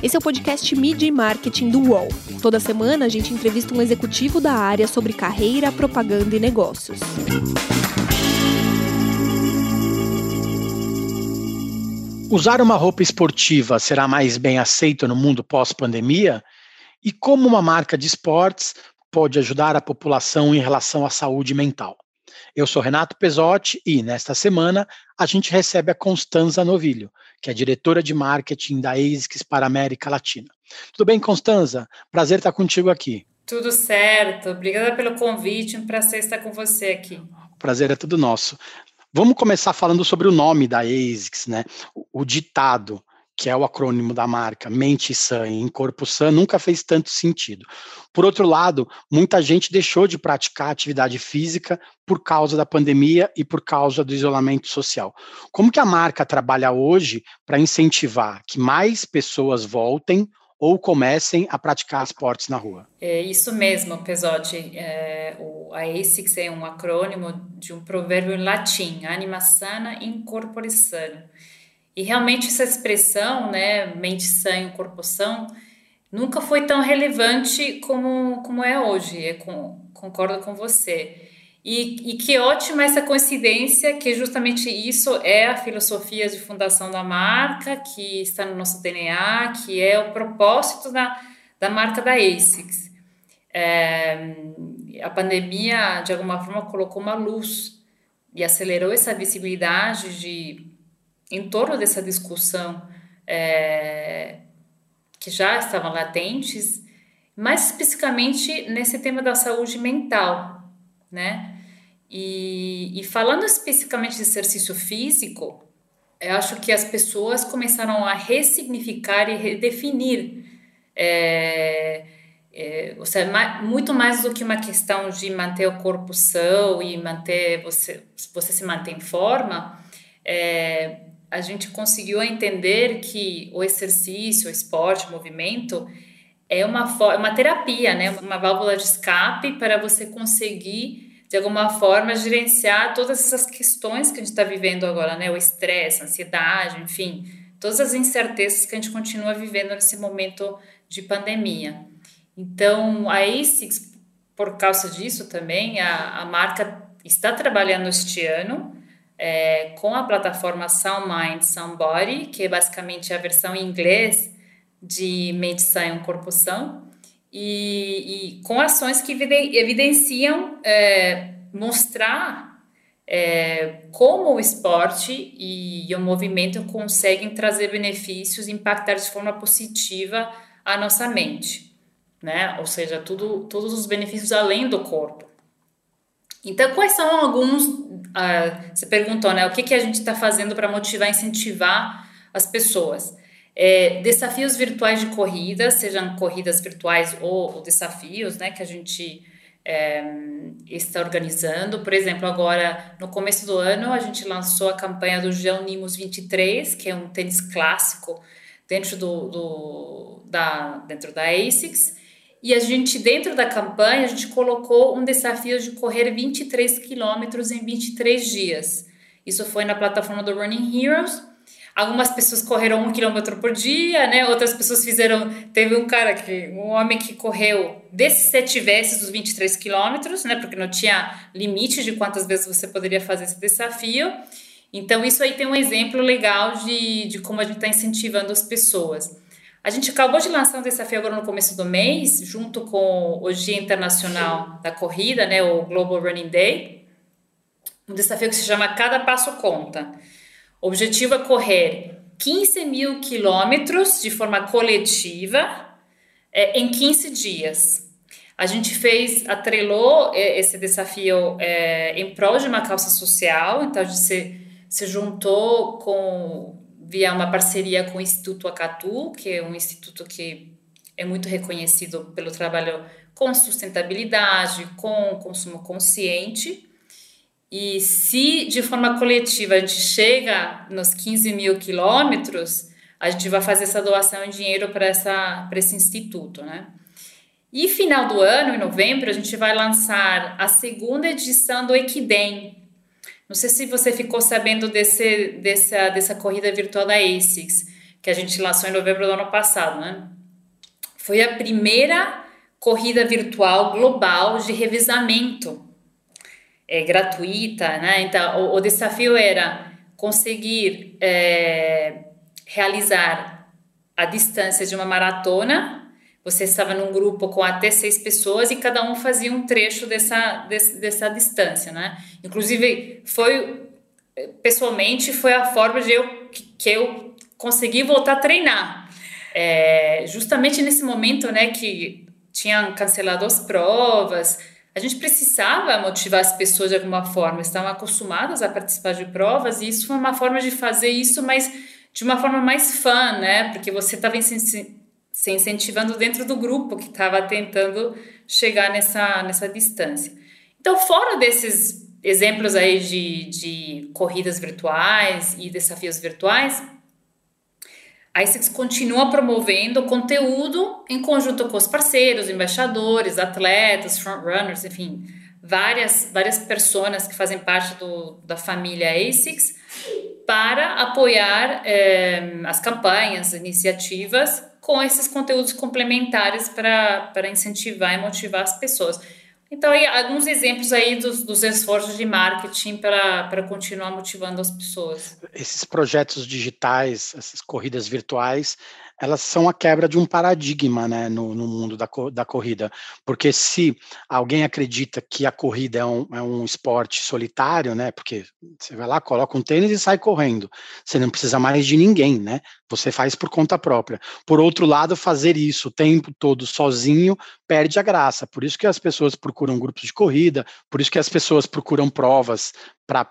Esse é o podcast Mídia e Marketing do UOL. Toda semana a gente entrevista um executivo da área sobre carreira, propaganda e negócios. Usar uma roupa esportiva será mais bem aceito no mundo pós-pandemia? E como uma marca de esportes pode ajudar a população em relação à saúde mental? Eu sou Renato Pesotti e, nesta semana, a gente recebe a Constanza Novilho, que é diretora de marketing da ASICS para a América Latina. Tudo bem, Constanza? Prazer estar contigo aqui. Tudo certo. Obrigada pelo convite. Um prazer estar com você aqui. O prazer é tudo nosso. Vamos começar falando sobre o nome da ASICS, né? O, o ditado, que é o acrônimo da marca, mente sã em corpo sã, nunca fez tanto sentido. Por outro lado, muita gente deixou de praticar atividade física por causa da pandemia e por causa do isolamento social. Como que a marca trabalha hoje para incentivar que mais pessoas voltem ou comecem a praticar esportes na rua. É isso mesmo, Pesotti. É, o, a ASICS é um acrônimo de um provérbio em latim, anima sana in corpore sano. E realmente essa expressão, né, mente sã em corpo são, nunca foi tão relevante como, como é hoje. Eu com, concordo com você. E, e, que ótima essa coincidência, que justamente isso é a filosofia de fundação da marca, que está no nosso DNA, que é o propósito da, da marca da ASICS. É, a pandemia, de alguma forma, colocou uma luz e acelerou essa visibilidade de, em torno dessa discussão é, que já estavam latentes, mais especificamente nesse tema da saúde mental né? E, e falando especificamente de exercício físico, eu acho que as pessoas começaram a ressignificar e redefinir, é, é, ou seja, mais, muito mais do que uma questão de manter o corpo são e manter você, você se manter em forma, é, a gente conseguiu entender que o exercício, o esporte, o movimento é uma, uma terapia, né? uma válvula de escape para você conseguir, de alguma forma, gerenciar todas essas questões que a gente está vivendo agora, né? o estresse, a ansiedade, enfim, todas as incertezas que a gente continua vivendo nesse momento de pandemia. Então, a ASICS, por causa disso também, a, a marca está trabalhando este ano é, com a plataforma Sound Mind, Sound Body, que é basicamente a versão em inglês de mente sã e corpo são, e, e com ações que evidenciam é, mostrar é, como o esporte e, e, o movimento conseguem trazer benefícios, impactar de forma positiva a nossa mente, né? Ou seja, tudo, todos os benefícios além do corpo. Então, quais são alguns? Uh, você perguntou, né? O que, que a gente está fazendo para motivar, incentivar as pessoas? É, desafios virtuais de corrida, sejam corridas virtuais ou, ou desafios, né, que a gente é, está organizando. Por exemplo, agora no começo do ano a gente lançou a campanha do Geonimos 23, que é um tênis clássico dentro do, do da dentro da ASICS. E a gente dentro da campanha a gente colocou um desafio de correr 23 quilômetros em 23 dias. Isso foi na plataforma do Running Heroes Algumas pessoas correram um quilômetro por dia, né? Outras pessoas fizeram. Teve um cara que, um homem que correu desses sete vezes os 23 quilômetros, né? Porque não tinha limite de quantas vezes você poderia fazer esse desafio. Então, isso aí tem um exemplo legal de, de como a gente está incentivando as pessoas. A gente acabou de lançar um desafio agora no começo do mês, junto com o Dia Internacional da Corrida, né? O Global Running Day. Um desafio que se chama Cada Passo Conta. O objetivo é correr 15 mil quilômetros de forma coletiva é, em 15 dias. A gente fez, atrelou é, esse desafio é, em prol de uma causa social, então a gente se, se juntou com, via uma parceria com o Instituto Acatu, que é um instituto que é muito reconhecido pelo trabalho com sustentabilidade, com consumo consciente. E se de forma coletiva a gente chega nos 15 mil quilômetros, a gente vai fazer essa doação em dinheiro para esse instituto, né? E final do ano, em novembro, a gente vai lançar a segunda edição do Equidem. Não sei se você ficou sabendo desse, dessa, dessa corrida virtual da ASICS, que a gente lançou em novembro do ano passado, né? Foi a primeira corrida virtual global de revezamento é, gratuita, né? Então, o, o desafio era conseguir é, realizar a distância de uma maratona. Você estava num grupo com até seis pessoas e cada um fazia um trecho dessa, desse, dessa distância, né? Inclusive, foi pessoalmente foi a forma de eu que eu consegui voltar a treinar. É, justamente nesse momento, né, que tinham cancelado as provas, a gente precisava motivar as pessoas de alguma forma, estavam acostumadas a participar de provas e isso foi uma forma de fazer isso, mas de uma forma mais fã, né? Porque você estava se incentivando dentro do grupo que estava tentando chegar nessa, nessa distância. Então, fora desses exemplos aí de, de corridas virtuais e desafios virtuais, a ISIX continua promovendo conteúdo em conjunto com os parceiros, embaixadores, atletas, frontrunners, enfim, várias, várias pessoas que fazem parte do, da família ASICS para apoiar eh, as campanhas, iniciativas com esses conteúdos complementares para incentivar e motivar as pessoas. Então, aí, alguns exemplos aí dos, dos esforços de marketing para continuar motivando as pessoas. Esses projetos digitais, essas corridas virtuais, elas são a quebra de um paradigma né, no, no mundo da, da corrida. Porque se alguém acredita que a corrida é um, é um esporte solitário, né? Porque você vai lá, coloca um tênis e sai correndo. Você não precisa mais de ninguém, né? Você faz por conta própria. Por outro lado, fazer isso o tempo todo sozinho perde a graça. Por isso que as pessoas procuram grupos de corrida, por isso que as pessoas procuram provas para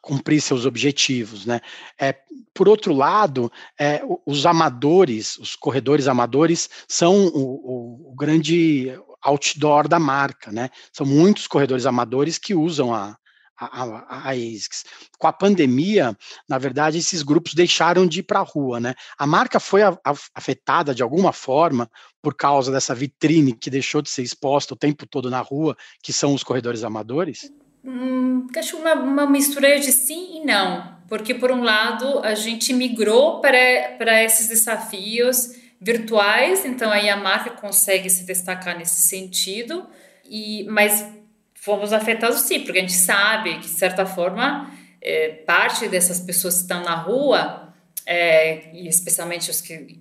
cumprir seus objetivos, né? É, por outro lado, é, os amadores, os corredores amadores, são o, o, o, grande outdoor da marca, né? São muitos corredores amadores que usam a, a, a, a ASICS. Com a pandemia, na verdade, esses grupos deixaram de ir para a rua, né? A marca foi a, afetada de alguma forma por causa dessa vitrine que deixou de ser exposta o tempo todo na rua, que são os corredores amadores? Hum, acho uma, uma mistura de sim e não, porque por um lado a gente migrou para, para esses desafios virtuais, então aí a marca consegue se destacar nesse sentido, e mas fomos afetados sim, porque a gente sabe que de certa forma é, parte dessas pessoas que estão na rua, é, e especialmente os que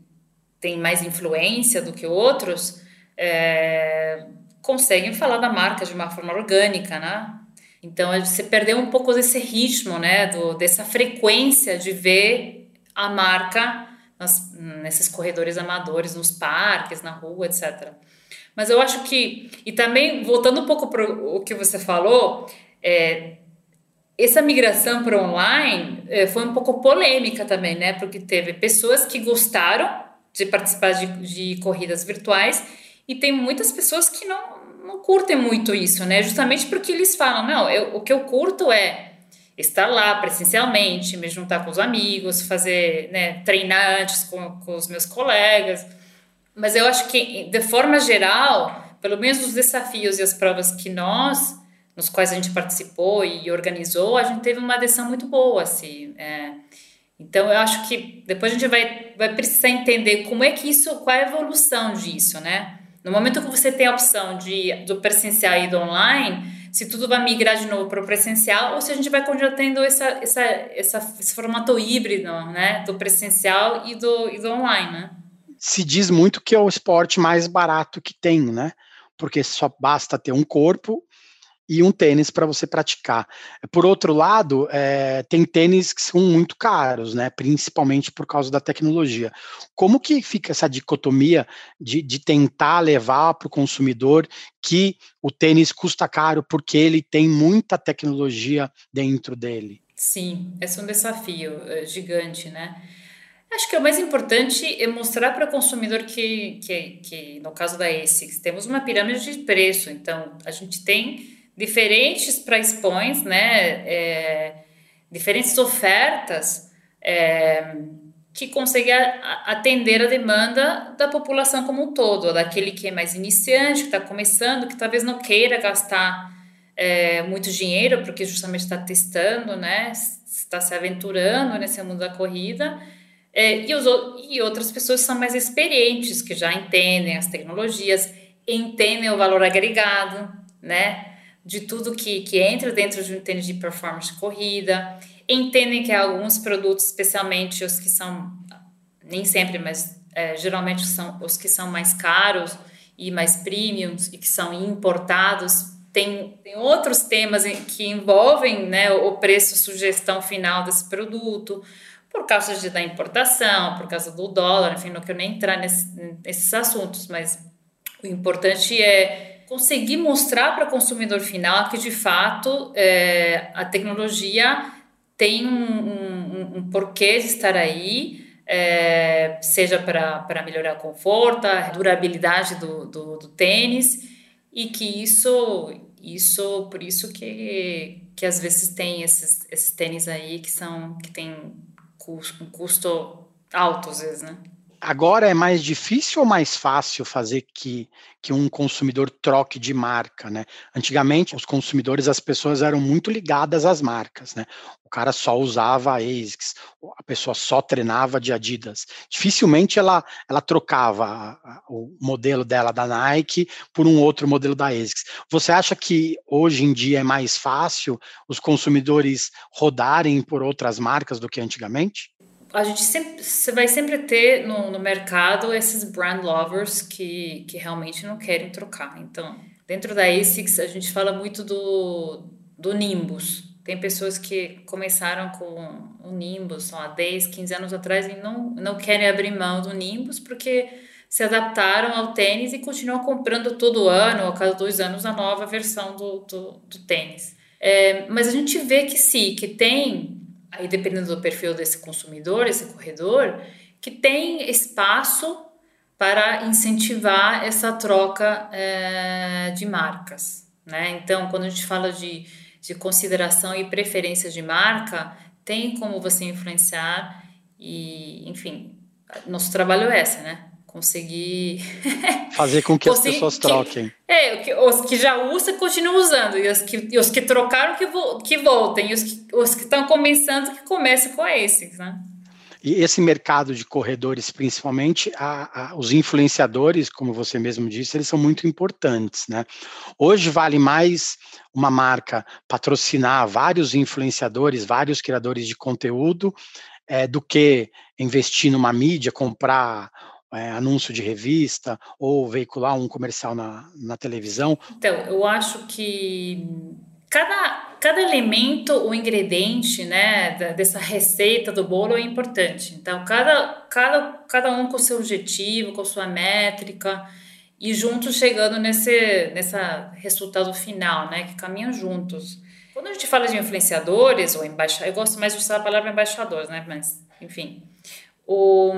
têm mais influência do que outros, é, conseguem falar da marca de uma forma orgânica, né? Então você perdeu um pouco desse ritmo, né, do, dessa frequência de ver a marca nas, nesses corredores amadores, nos parques, na rua, etc. Mas eu acho que, e também voltando um pouco para o que você falou, é, essa migração para online é, foi um pouco polêmica também, né? Porque teve pessoas que gostaram de participar de, de corridas virtuais e tem muitas pessoas que não, não curtem muito isso, né? Justamente porque eles falam, não, eu, o que eu curto é estar lá presencialmente, me juntar com os amigos, fazer, né, treinar antes com, com os meus colegas. Mas eu acho que, de forma geral, pelo menos os desafios e as provas que nós, nos quais a gente participou e organizou, a gente teve uma adesão muito boa, assim. É. Então, eu acho que depois a gente vai, vai precisar entender como é que isso, qual é a evolução disso, né? No momento que você tem a opção de, do presencial e do online, se tudo vai migrar de novo para o presencial ou se a gente vai continuar tendo essa, essa, essa, esse formato híbrido, né? Do presencial e do, e do online, né? Se diz muito que é o esporte mais barato que tem, né? Porque só basta ter um corpo e um tênis para você praticar. Por outro lado, é, tem tênis que são muito caros, né? Principalmente por causa da tecnologia. Como que fica essa dicotomia de, de tentar levar para o consumidor que o tênis custa caro porque ele tem muita tecnologia dentro dele? Sim, esse é um desafio é, gigante, né? Acho que o mais importante é mostrar para o consumidor que, que, que, no caso da ASICS, temos uma pirâmide de preço. Então, a gente tem diferentes price points, né? É, diferentes ofertas é, que conseguem atender a demanda da população como um todo, daquele que é mais iniciante, que está começando, que talvez não queira gastar é, muito dinheiro, porque justamente está testando, né? Está se aventurando nesse mundo da corrida. É, e, os, e outras pessoas são mais experientes, que já entendem as tecnologias, entendem o valor agregado, né? De tudo que, que entra dentro de um tênis de performance de corrida, entendem que alguns produtos, especialmente os que são, nem sempre, mas é, geralmente são os que são mais caros e mais premiums e que são importados, tem, tem outros temas que envolvem né, o preço, sugestão final desse produto, por causa de, da importação, por causa do dólar, enfim, não quero nem entrar nesse, nesses assuntos, mas o importante é conseguir mostrar para o consumidor final que, de fato, é, a tecnologia tem um, um, um, porquê de estar aí, é, seja para melhorar o conforto, a durabilidade do, do, do tênis, e que isso, isso por isso que, que às vezes tem esses, esses tênis aí que são que tem custo, um custo alto às vezes, né? Agora é mais difícil ou mais fácil fazer que, que um consumidor troque de marca, né? Antigamente, os consumidores, as pessoas eram muito ligadas às marcas, né? O cara só usava ASICS, a pessoa só treinava de Adidas. Dificilmente ela, ela trocava o modelo dela da Nike por um outro modelo da ASICS. Você acha que hoje em dia é mais fácil os consumidores rodarem por outras marcas do que antigamente? A gente sempre, você vai sempre ter no, no mercado esses brand lovers que, que realmente não querem trocar. Então, dentro da ASICS, a gente fala muito do, do Nimbus. Tem pessoas que começaram com o Nimbus há 10, 15 anos atrás e não, não querem abrir mão do Nimbus porque se adaptaram ao tênis e continuam comprando todo ano, a cada dois anos, a nova versão do, do, do tênis. É, mas a gente vê que sim, que tem aí dependendo do perfil desse consumidor, esse corredor, que tem espaço para incentivar essa troca é, de marcas. Né? Então, quando a gente fala de, de consideração e preferência de marca, tem como você influenciar e, enfim, nosso trabalho é esse, né? Conseguir fazer com que as pessoas troquem. é, os que já usam continuam usando e os que, e os que trocaram que, vo, que voltem e os que os que estão começando que comecem com ASICS, né? E esse mercado de corredores, principalmente, a, a, os influenciadores, como você mesmo disse, eles são muito importantes, né? Hoje vale mais uma marca patrocinar vários influenciadores, vários criadores de conteúdo, é, do que investir numa mídia, comprar é, anúncio de revista ou veicular um comercial na, na televisão? Então, eu acho que cada, cada elemento, o ingrediente né, dessa receita do bolo é importante. Então, cada, cada, cada um com seu objetivo, com sua métrica e juntos chegando nesse nessa resultado final, né, que caminham juntos. Quando a gente fala de influenciadores ou embaixadores, eu gosto mais de usar a palavra embaixadores, né, mas enfim, o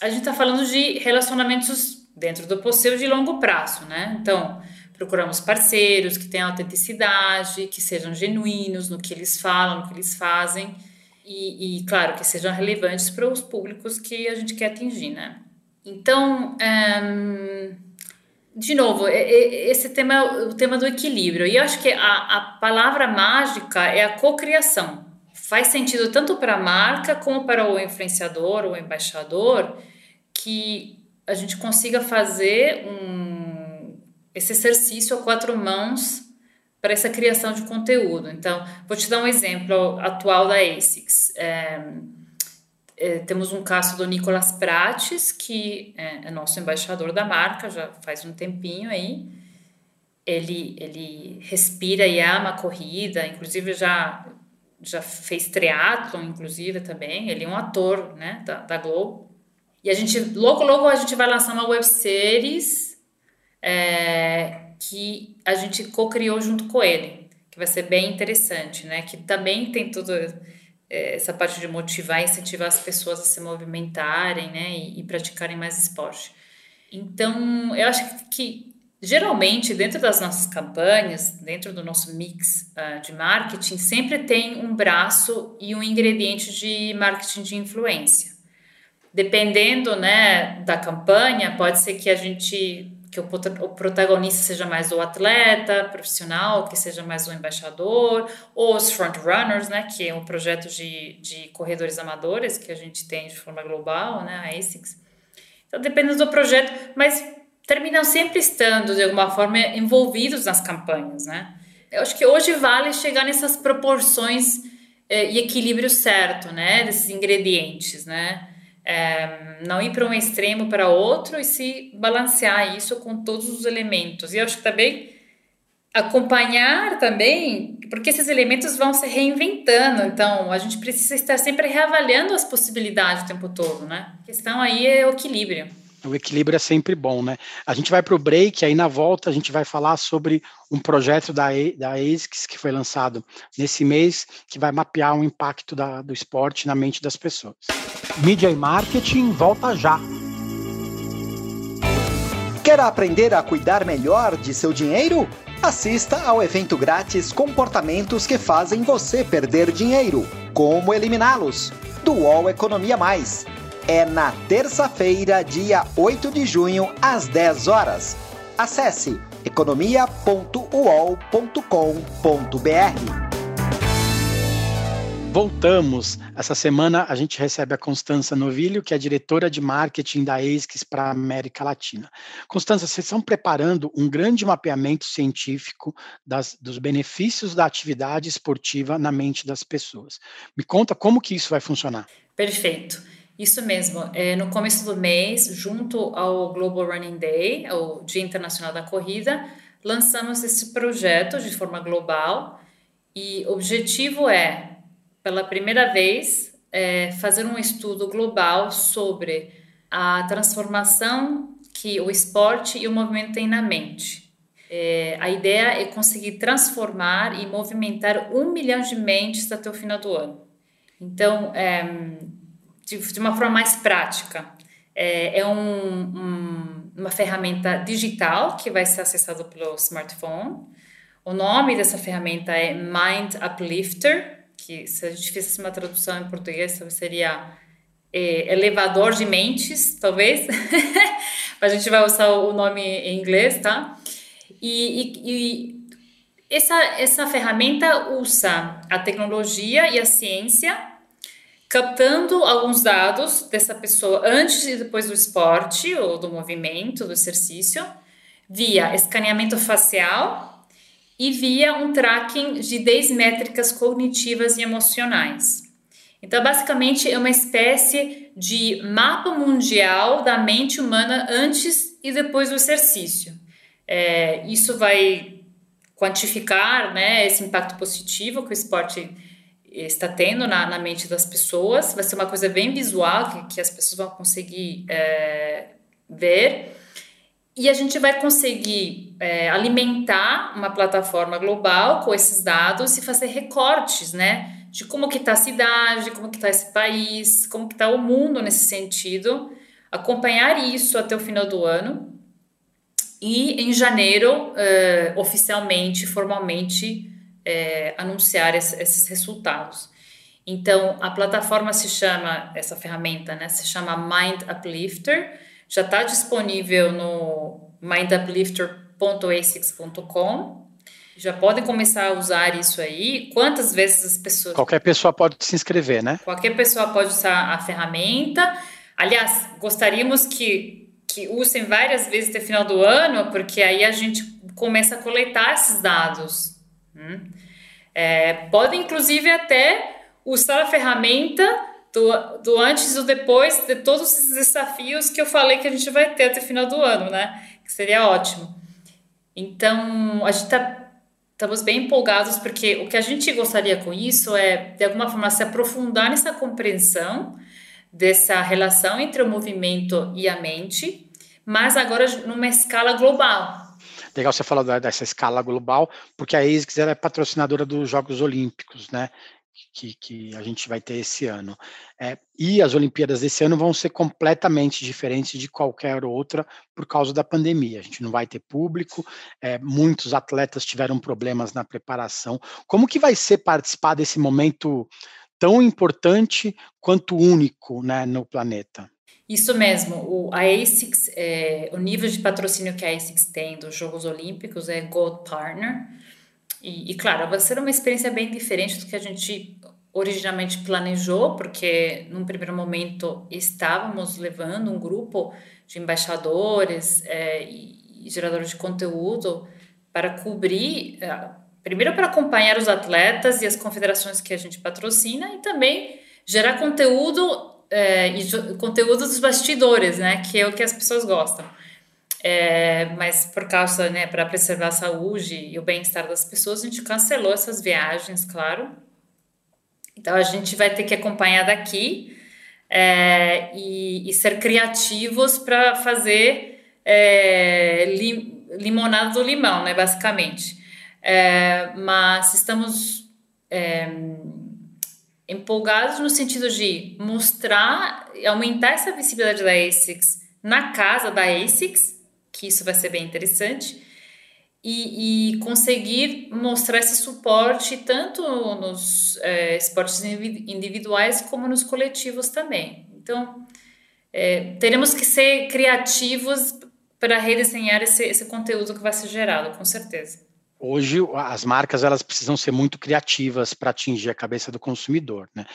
a gente está falando de relacionamentos dentro do possível de longo prazo, né? Então, procuramos parceiros que tenham autenticidade, que sejam genuínos no que eles falam, no que eles fazem e, e claro, que sejam relevantes para os públicos que a gente quer atingir, né? Então, um, de novo, esse tema é o tema do equilíbrio. E eu acho que a, a palavra mágica é a cocriação faz sentido tanto para a marca como para o influenciador ou embaixador que a gente consiga fazer um, esse exercício a quatro mãos para essa criação de conteúdo. Então, vou te dar um exemplo atual da ASICS. É, é, temos um caso do Nicolas Prates, que é, é nosso embaixador da marca, já faz um tempinho aí. Ele, ele respira e ama a corrida, inclusive já já fez triatlon, inclusive, também. Ele é um ator, né, da, da Globo. E a gente, logo, logo a gente vai lançar uma websérie é, que a gente co-criou junto com ele, que vai ser bem interessante, né, que também tem tudo é, essa parte de motivar e incentivar as pessoas a se movimentarem, né, e, e praticarem mais esporte. Então, eu acho que Geralmente, dentro das nossas campanhas, dentro do nosso mix uh, de marketing, sempre tem um braço e um ingrediente de marketing de influência. Dependendo né, da campanha, pode ser que a gente que o, protagonista seja mais o atleta profissional, que seja mais o embaixador, ou os frontrunners, né, que é um projeto de, de corredores amadores que a gente tem de forma global, né, a ASICS. Então, depende do projeto, mas terminam sempre estando, de alguma forma, envolvidos nas campanhas, né. Eu acho que hoje vale chegar nessas proporções eh, e equilíbrio certo, né, desses ingredientes, né, é, não ir para um extremo para outro e se balancear isso com todos os elementos. E eu acho que também acompanhar também, porque esses elementos vão se reinventando, então a gente precisa estar sempre reavaliando as possibilidades o tempo todo, né? A questão aí é o equilíbrio. O equilíbrio é sempre bom, né? A gente vai para o break, aí na volta a gente vai falar sobre um projeto da, da ASICS que foi lançado nesse mês, que vai mapear o impacto da, do esporte na mente das pessoas. Mídia e marketing volta já. Quer aprender a cuidar melhor de seu dinheiro? Assista ao evento grátis Comportamentos que fazem você perder dinheiro. Como eliminá-los? Do UOL Economia Mais é na terça-feira, dia 8 de junho, às 10 horas. Acesse economia.uol.com.br. Voltamos. Essa semana a gente recebe a Constança Novilho, que é diretora de marketing da ASICS para a América Latina. Constança, vocês estão preparando um grande mapeamento científico das, dos benefícios da atividade esportiva na mente das pessoas. Me conta como que isso vai funcionar. Perfeito. Isso mesmo. É, no começo do mês, junto ao Global Running Day, o Dia Internacional da Corrida, lançamos esse projeto de forma global e o objetivo é, pela primeira vez, é, fazer um estudo global sobre a transformação que o esporte e o movimento têm na mente. É, a ideia é conseguir transformar e movimentar um milhão de mentes até o final do ano. Então, é, de, de uma forma mais prática. É, é um, um, uma ferramenta digital que vai ser acessada pelo smartphone. O nome dessa ferramenta é Mind Uplifter, que se a gente fizesse uma tradução em português seria é, elevador de mentes, talvez. a gente vai usar o nome em inglês, tá? E, e, e essa, essa ferramenta usa a tecnologia e a ciência captando alguns dados dessa pessoa antes e depois do esporte ou do movimento, do exercício, via escaneamento facial e via um tracking de 10 métricas cognitivas e emocionais. Então, basicamente, é uma espécie de mapa mundial da mente humana antes e depois do exercício. É, isso vai quantificar né, esse impacto positivo que o esporte está tendo na, na mente das pessoas. Vai ser uma coisa bem visual que, que as pessoas vão conseguir é, ver. E a gente vai conseguir é, alimentar uma plataforma global com esses dados e fazer recortes, né? De como que está a cidade, como que está esse país, como que está o mundo nesse sentido. Acompanhar isso até o final do ano. E em janeiro, é, oficialmente, formalmente, é, anunciar esse, esses resultados. Então, a plataforma se chama, essa ferramenta, né, se chama Mind Uplifter, já está disponível no minduplifter.asics.com. Já podem começar a usar isso aí. Quantas vezes as pessoas. Qualquer pessoa pode se inscrever, né? Qualquer pessoa pode usar a ferramenta. Aliás, gostaríamos que, que usem várias vezes até final do ano, porque aí a gente começa a coletar esses dados Hum? É, pode, inclusive, até usar a ferramenta do, do antes e do depois de todos esses desafios que eu falei que a gente vai ter até o final do ano, né? Que seria ótimo. Então, a gente está estamos bem empolgados porque o que a gente gostaria com isso é, de alguma forma, se aprofundar nessa compreensão dessa relação entre o movimento e a mente, mas agora numa escala global. Legal você falar dessa escala global, porque a ASICS é patrocinadora dos Jogos Olímpicos, né? Que, que a gente vai ter esse ano. É, e as Olimpíadas desse ano vão ser completamente diferentes de qualquer outra por causa da pandemia. A gente não vai ter público, é, muitos atletas tiveram problemas na preparação. Como que vai ser participar desse momento tão importante quanto único né, no planeta? Isso mesmo, o, a ASICS, é, o nível de patrocínio que a ASICS tem dos Jogos Olímpicos é Gold Partner. E, e, claro, vai ser uma experiência bem diferente do que a gente originalmente planejou, porque num primeiro momento estávamos levando um grupo de embaixadores é, e, e geradores de conteúdo para cobrir, é, primeiro para acompanhar os atletas e as confederações que a gente patrocina e também gerar conteúdo é, e conteúdo dos bastidores, né? Que é o que as pessoas gostam. É, mas por causa, né, para preservar a saúde e o bem-estar das pessoas, a gente cancelou essas viagens, claro. Então a gente vai ter que acompanhar daqui é, e, e, ser criativos para fazer é, li, limonada do limão, né, basicamente. É, mas estamos é, empolgados no sentido de mostrar, aumentar essa visibilidade da ASICS na casa da ASICS, que isso vai ser bem interessante, e, e conseguir mostrar esse suporte tanto nos é, esportes individuais como nos coletivos também. Então, é, teremos que ser criativos para redesenhar esse, esse conteúdo que vai ser gerado, com certeza. Hoje as marcas elas precisam ser muito criativas para atingir a cabeça do consumidor. Né?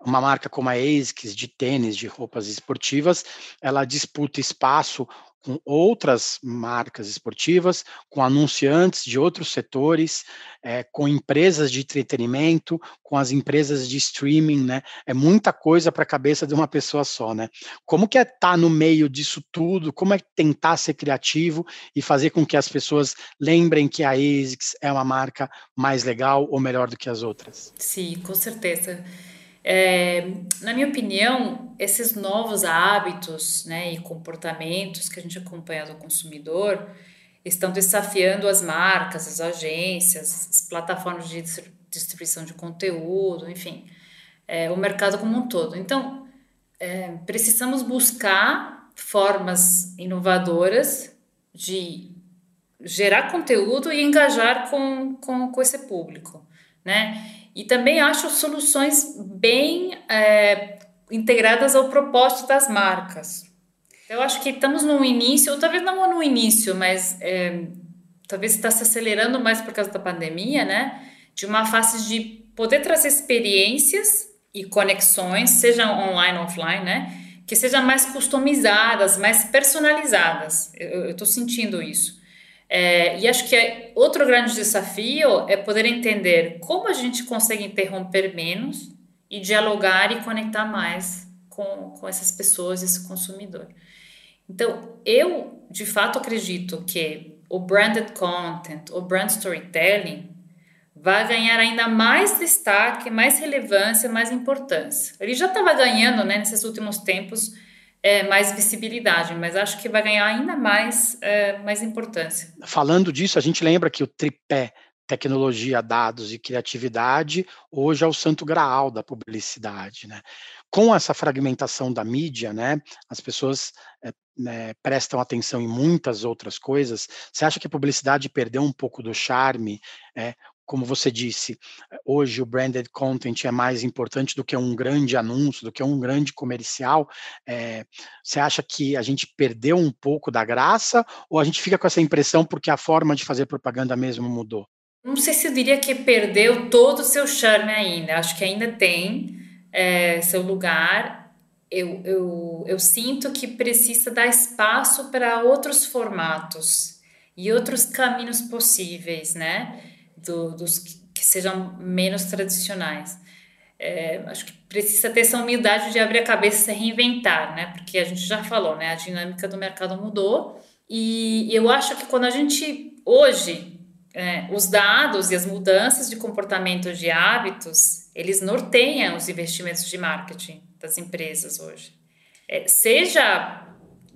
Uma marca como a ASICS de tênis, de roupas esportivas, ela disputa espaço com outras marcas esportivas, com anunciantes de outros setores, é, com empresas de entretenimento, com as empresas de streaming, né? É muita coisa para a cabeça de uma pessoa só, né? Como que é estar tá no meio disso tudo? Como é tentar ser criativo e fazer com que as pessoas lembrem que a ASICS é uma marca mais legal ou melhor do que as outras? Sim, com certeza. É, na minha opinião, esses novos hábitos né, e comportamentos que a gente acompanha do consumidor estão desafiando as marcas, as agências, as plataformas de distribuição de conteúdo, enfim, é, o mercado como um todo. Então, é, precisamos buscar formas inovadoras de gerar conteúdo e engajar com, com, com esse público, né? E também acho soluções bem é, integradas ao propósito das marcas. Eu acho que estamos no início, ou talvez não no início, mas é, talvez está se acelerando mais por causa da pandemia, né? De uma fase de poder trazer experiências e conexões, seja online ou offline, né? Que sejam mais customizadas, mais personalizadas. Eu estou sentindo isso. É, e acho que é outro grande desafio é poder entender como a gente consegue interromper menos e dialogar e conectar mais com, com essas pessoas, esse consumidor. Então, eu de fato acredito que o branded content, o brand storytelling, vai ganhar ainda mais destaque, mais relevância, mais importância. Ele já estava ganhando, né, nesses últimos tempos, é, mais visibilidade, mas acho que vai ganhar ainda mais, é, mais importância. Falando disso, a gente lembra que o tripé tecnologia, dados e criatividade hoje é o santo graal da publicidade, né? Com essa fragmentação da mídia, né, as pessoas é, né, prestam atenção em muitas outras coisas. Você acha que a publicidade perdeu um pouco do charme? É, como você disse, hoje o branded content é mais importante do que um grande anúncio, do que um grande comercial. É, você acha que a gente perdeu um pouco da graça ou a gente fica com essa impressão porque a forma de fazer propaganda mesmo mudou? Não sei se eu diria que perdeu todo o seu charme ainda. Acho que ainda tem é, seu lugar. Eu, eu, eu sinto que precisa dar espaço para outros formatos e outros caminhos possíveis, né? Do, dos que, sejam menos tradicionais. É, acho que precisa ter essa humildade de abrir a cabeça e reinventar, né? Porque a gente já falou, né? A dinâmica do mercado mudou e eu acho que quando a gente hoje é, os dados e as mudanças de comportamento de hábitos eles norteiam os investimentos de marketing das empresas hoje. É, seja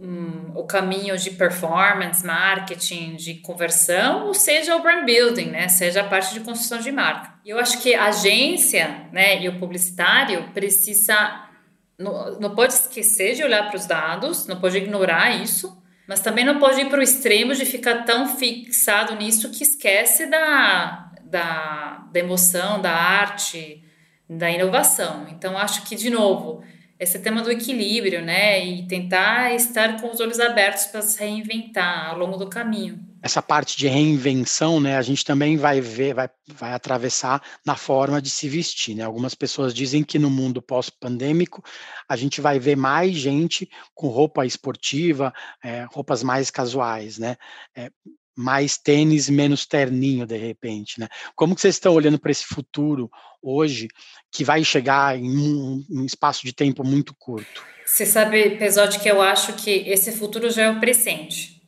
um, o caminho de performance, marketing, de conversão, ou seja o brand building, né? Seja a parte de construção de marca. Eu acho que a agência, né, e o publicitário precisa não, não pode esquecer de olhar para os dados, não pode ignorar isso, mas também não pode ir para o extremo de ficar tão fixado nisso que esquece da, da, da emoção, da arte, da inovação. Então, acho que, de novo, esse tema do equilíbrio, né? E tentar estar com os olhos abertos para se reinventar ao longo do caminho. Essa parte de reinvenção, né, a gente também vai ver, vai, vai atravessar na forma de se vestir, né? Algumas pessoas dizem que no mundo pós-pandêmico a gente vai ver mais gente com roupa esportiva, é, roupas mais casuais, né? É, mais tênis, menos terninho, de repente, né? Como que vocês estão olhando para esse futuro hoje, que vai chegar em um, um espaço de tempo muito curto? Você sabe, Pesote, que eu acho que esse futuro já é o presente.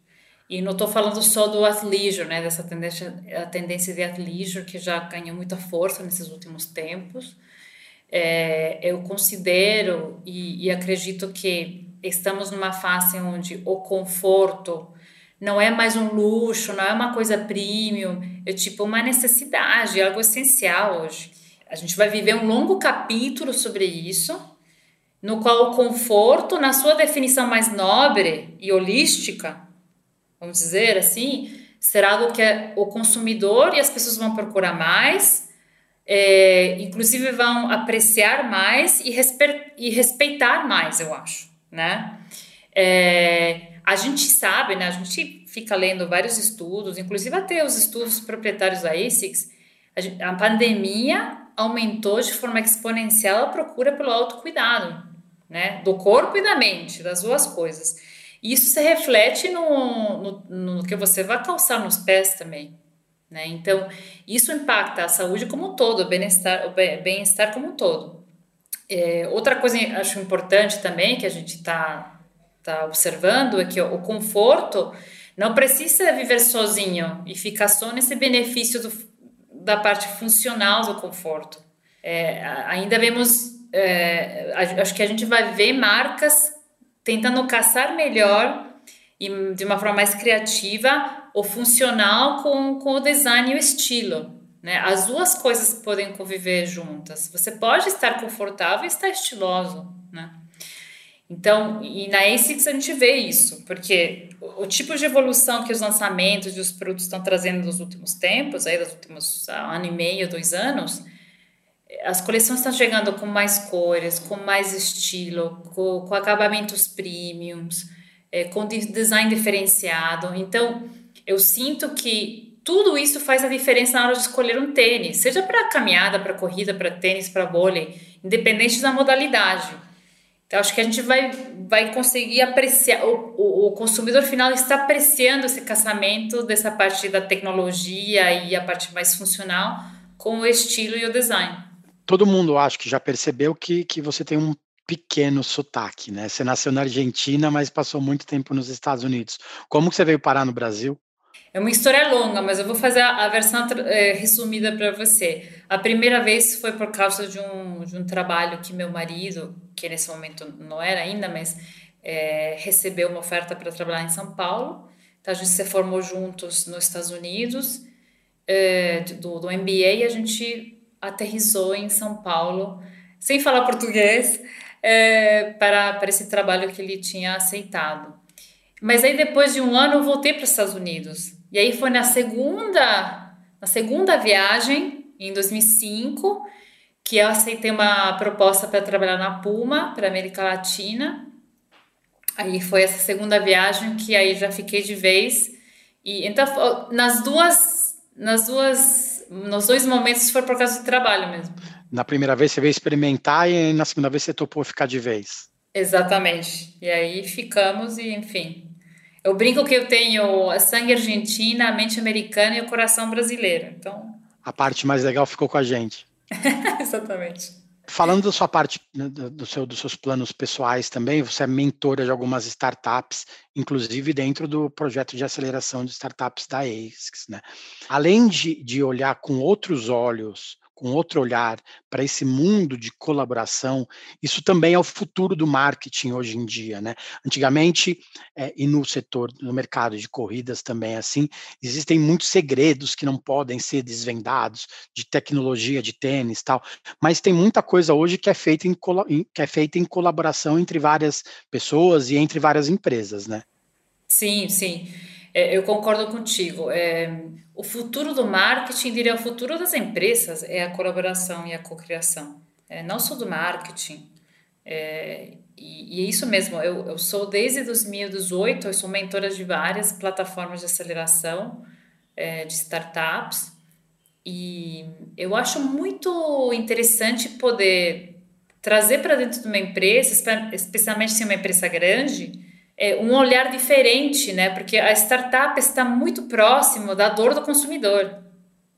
E não estou falando só do athleisure, né? Dessa tendência, a tendência de athleisure que já ganhou muita força nesses últimos tempos. É, eu considero e, e acredito que estamos numa fase onde o conforto não é mais um luxo, não é uma coisa premium, é tipo uma necessidade, algo essencial hoje. A gente vai viver um longo capítulo sobre isso, no qual o conforto, na sua definição mais nobre e holística, vamos dizer assim, será algo que o consumidor e as pessoas vão procurar mais, é, inclusive vão apreciar mais e, e respeitar mais, eu acho, né? É, a gente sabe, né? A gente fica lendo vários estudos, inclusive até os estudos proprietários da ASICS, a, pandemia aumentou de forma exponencial a procura pelo autocuidado, né? Do corpo e da mente, das duas coisas. E isso se reflete no, no, no que você vai calçar nos pés também. Né? Então, isso impacta a saúde como um todo, o bem-estar bem como um todo. É, outra coisa acho importante também, que a gente está está observando é que o conforto não precisa viver sozinho e ficar só nesse benefício do, da parte funcional do conforto. É, ainda vemos, é, acho que a gente vai ver marcas tentando caçar melhor e de uma forma mais criativa o funcional com, com o design e o estilo. Né? As duas coisas podem conviver juntas. Você pode estar confortável e estar estiloso. Né? Então, e na ASICS a gente vê isso, porque o, tipo de evolução que os lançamentos e os produtos estão trazendo nos últimos tempos, aí dos últimos ano e meio, dois anos, as coleções estão chegando com mais cores, com mais estilo, com, com acabamentos premiums, é, com design diferenciado. Então, eu sinto que tudo isso faz a diferença na hora de escolher um tênis, seja para caminhada, para corrida, para tênis, para vôlei, independente da modalidade. Então, acho que a gente vai, vai conseguir apreciar, o, o, o, consumidor final está apreciando esse casamento dessa parte da tecnologia e a parte mais funcional com o estilo e o design. Todo mundo, acho que já percebeu que, que você tem um pequeno sotaque, né? Você nasceu na Argentina, mas passou muito tempo nos Estados Unidos. Como que você veio parar no Brasil? É uma história longa, mas eu vou fazer a, versão é, resumida para você. A primeira vez foi por causa de um, de um trabalho que meu marido, que nesse momento não era ainda, mas é, recebeu uma oferta para trabalhar em São Paulo. Então a gente se formou juntos nos Estados Unidos, é, do, do MBA, e a gente aterrizou em São Paulo, sem falar português, é, para, para esse trabalho que ele tinha aceitado. Mas aí depois de um ano eu voltei para os Estados Unidos. E aí foi na segunda, na segunda viagem, em 2005, que eu aceitei uma proposta para trabalhar na Puma, para América Latina. Aí foi essa segunda viagem que aí já fiquei de vez. E então nas duas, nas duas, nos dois momentos foi por causa do trabalho mesmo. Na primeira vez você veio experimentar e na segunda vez você topou ficar de vez. Exatamente. E aí ficamos e enfim, eu brinco que eu tenho a sangue argentina, a mente americana e o coração brasileiro. Então. A parte mais legal ficou com a gente. Exatamente. Falando da sua parte, né, do seu, dos seus planos pessoais também, você é mentora de algumas startups, inclusive dentro do projeto de aceleração de startups da ASICS. Né? Além de, de olhar com outros olhos com outro olhar para esse mundo de colaboração, isso também é o futuro do marketing hoje em dia, né? Antigamente, é, e no setor, no mercado de corridas também assim, existem muitos segredos que não podem ser desvendados, de tecnologia, de tênis tal, mas tem muita coisa hoje que é feita em, que é feita em colaboração entre várias pessoas e entre várias empresas, né? Sim, sim. É, eu concordo contigo. É, o futuro do marketing, diria, o futuro das empresas é a colaboração e a cocriação. É, não só do marketing, É, e, e, é isso mesmo, eu, eu sou desde 2018, eu sou mentora de várias plataformas de aceleração é, de startups e eu acho muito interessante poder trazer para dentro de uma empresa, especialmente se é uma empresa grande, é, um olhar diferente, né? Porque a startup está muito próximo da dor do consumidor.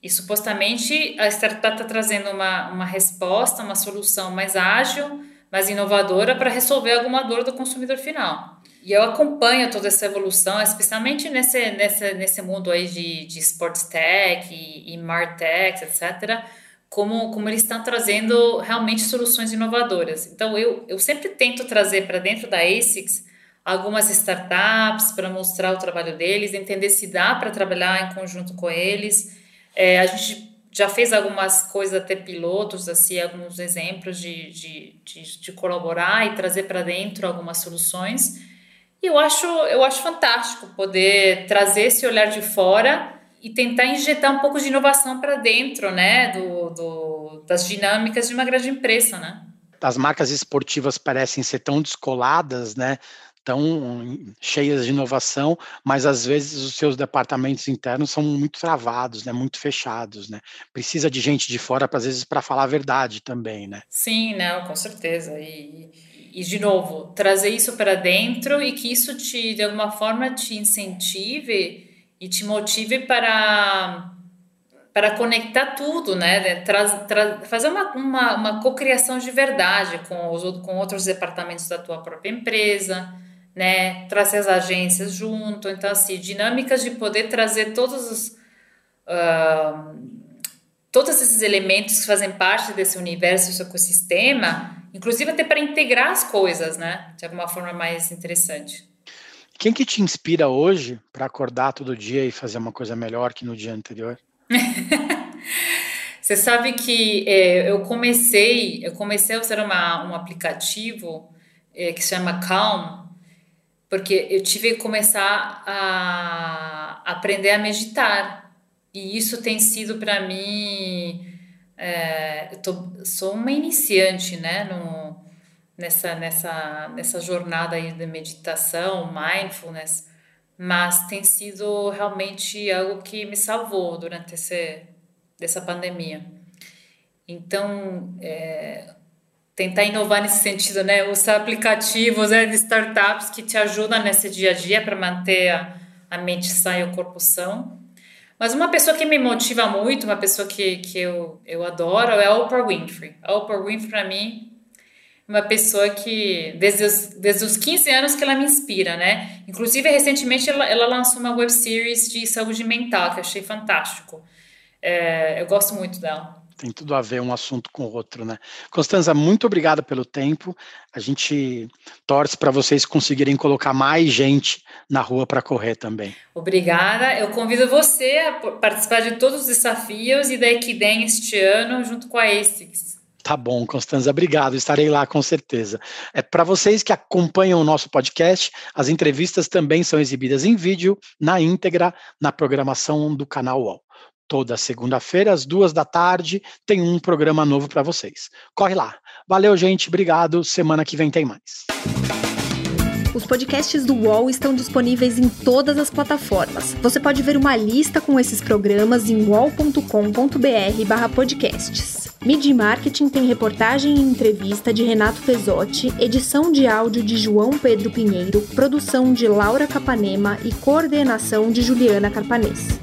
E supostamente a startup está trazendo uma, uma resposta, uma solução mais ágil, mais inovadora para resolver alguma dor do consumidor final. E eu acompanho toda essa evolução, especialmente nesse, nesse, nesse mundo aí de, de sports tech e, e martech, etc., como, como eles estão trazendo realmente soluções inovadoras. Então, eu, eu sempre tento trazer para dentro da ASICS algumas startups para mostrar o trabalho deles, entender se dá para trabalhar em conjunto com eles. É, a gente já fez algumas coisas, até pilotos, assim, alguns exemplos de, de, de, de colaborar e trazer para dentro algumas soluções. E eu acho, eu acho fantástico poder trazer esse olhar de fora e tentar injetar um pouco de inovação para dentro, né, do, do, das dinâmicas de uma grande empresa, né? As marcas esportivas parecem ser tão descoladas, né, tão cheias de inovação, mas às vezes os seus departamentos internos são muito travados, né, muito fechados, né? Precisa de gente de fora, às vezes, para falar a verdade também, né? Sim, não, com certeza. E, e de novo, trazer isso para dentro e que isso te, de alguma forma, te incentive e te motive para para conectar tudo, né? Tra, fazer uma, uma, uma cocriação de verdade com, os, com outros departamentos da tua própria empresa, né? Trazer as agências junto. Então, assim, dinâmicas de poder trazer todos os. Uh, todos esses elementos que fazem parte desse universo, desse ecossistema, inclusive até para integrar as coisas, né? De alguma forma mais interessante. Quem que te inspira hoje para acordar todo dia e fazer uma coisa melhor que no dia anterior? Você sabe que é, eu comecei, eu comecei a usar uma, um aplicativo é, que se chama Calm, porque eu tive que começar a aprender a meditar. E isso tem sido para mim. É, eu tô, sou uma iniciante né, no, nessa, nessa, nessa jornada aí de meditação, mindfulness, mas tem sido realmente algo que me salvou durante esse, essa pandemia. Então, é, tentar inovar nesse sentido, né? Usar aplicativos né, de startups que te ajudam nesse dia a dia para manter a, a mente sã e o corpo são. Mas uma pessoa que me motiva muito, uma pessoa que, que eu, eu adoro, é a Oprah Winfrey. A Oprah Winfrey, para mim, é uma pessoa que, desde os, desde os 15 anos que ela me inspira, né? Inclusive, recentemente, ela, ela lançou uma web series de saúde mental, que eu achei fantástico. É, eu gosto muito dela tem tudo a ver um assunto com o outro, né? Constanza, muito obrigada pelo tempo. A gente torce para vocês conseguirem colocar mais gente na rua para correr também. Obrigada. Eu convido você a participar de todos os desafios e da Equidem este ano, junto com a ASICS. Tá bom, Constanza, obrigado. Estarei lá com certeza. É para vocês que acompanham o nosso podcast, as entrevistas também são exibidas em vídeo na íntegra na programação do canal UOL. Toda segunda-feira, às duas da tarde, tem um programa novo para vocês. Corre lá. Valeu, gente. Obrigado. Semana que vem tem mais. Os podcasts do UOL estão disponíveis em todas as plataformas. Você pode ver uma lista com esses programas em wall.com.br/podcasts. Midi Marketing tem reportagem e entrevista de Renato Pesotti, edição de áudio de João Pedro Pinheiro, produção de Laura Capanema e coordenação de Juliana Carpanês.